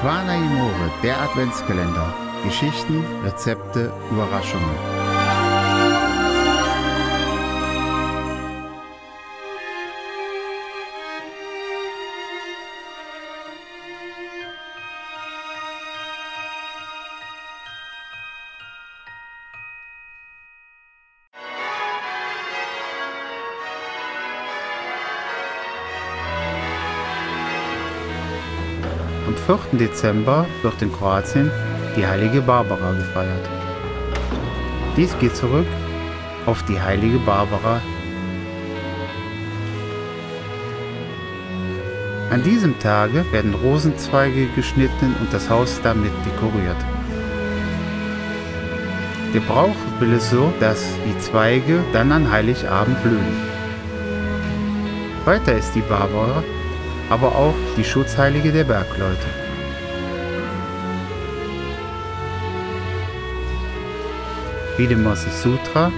Quana Imore, der Adventskalender. Geschichten, Rezepte, Überraschungen. Am 4. Dezember wird in Kroatien die heilige Barbara gefeiert. Dies geht zurück auf die heilige Barbara. An diesem Tage werden Rosenzweige geschnitten und das Haus damit dekoriert. Der Brauch will es so, dass die Zweige dann an Heiligabend blühen. Weiter ist die Barbara aber auch die Schutzheilige der Bergleute. Wie dem Moses Sutra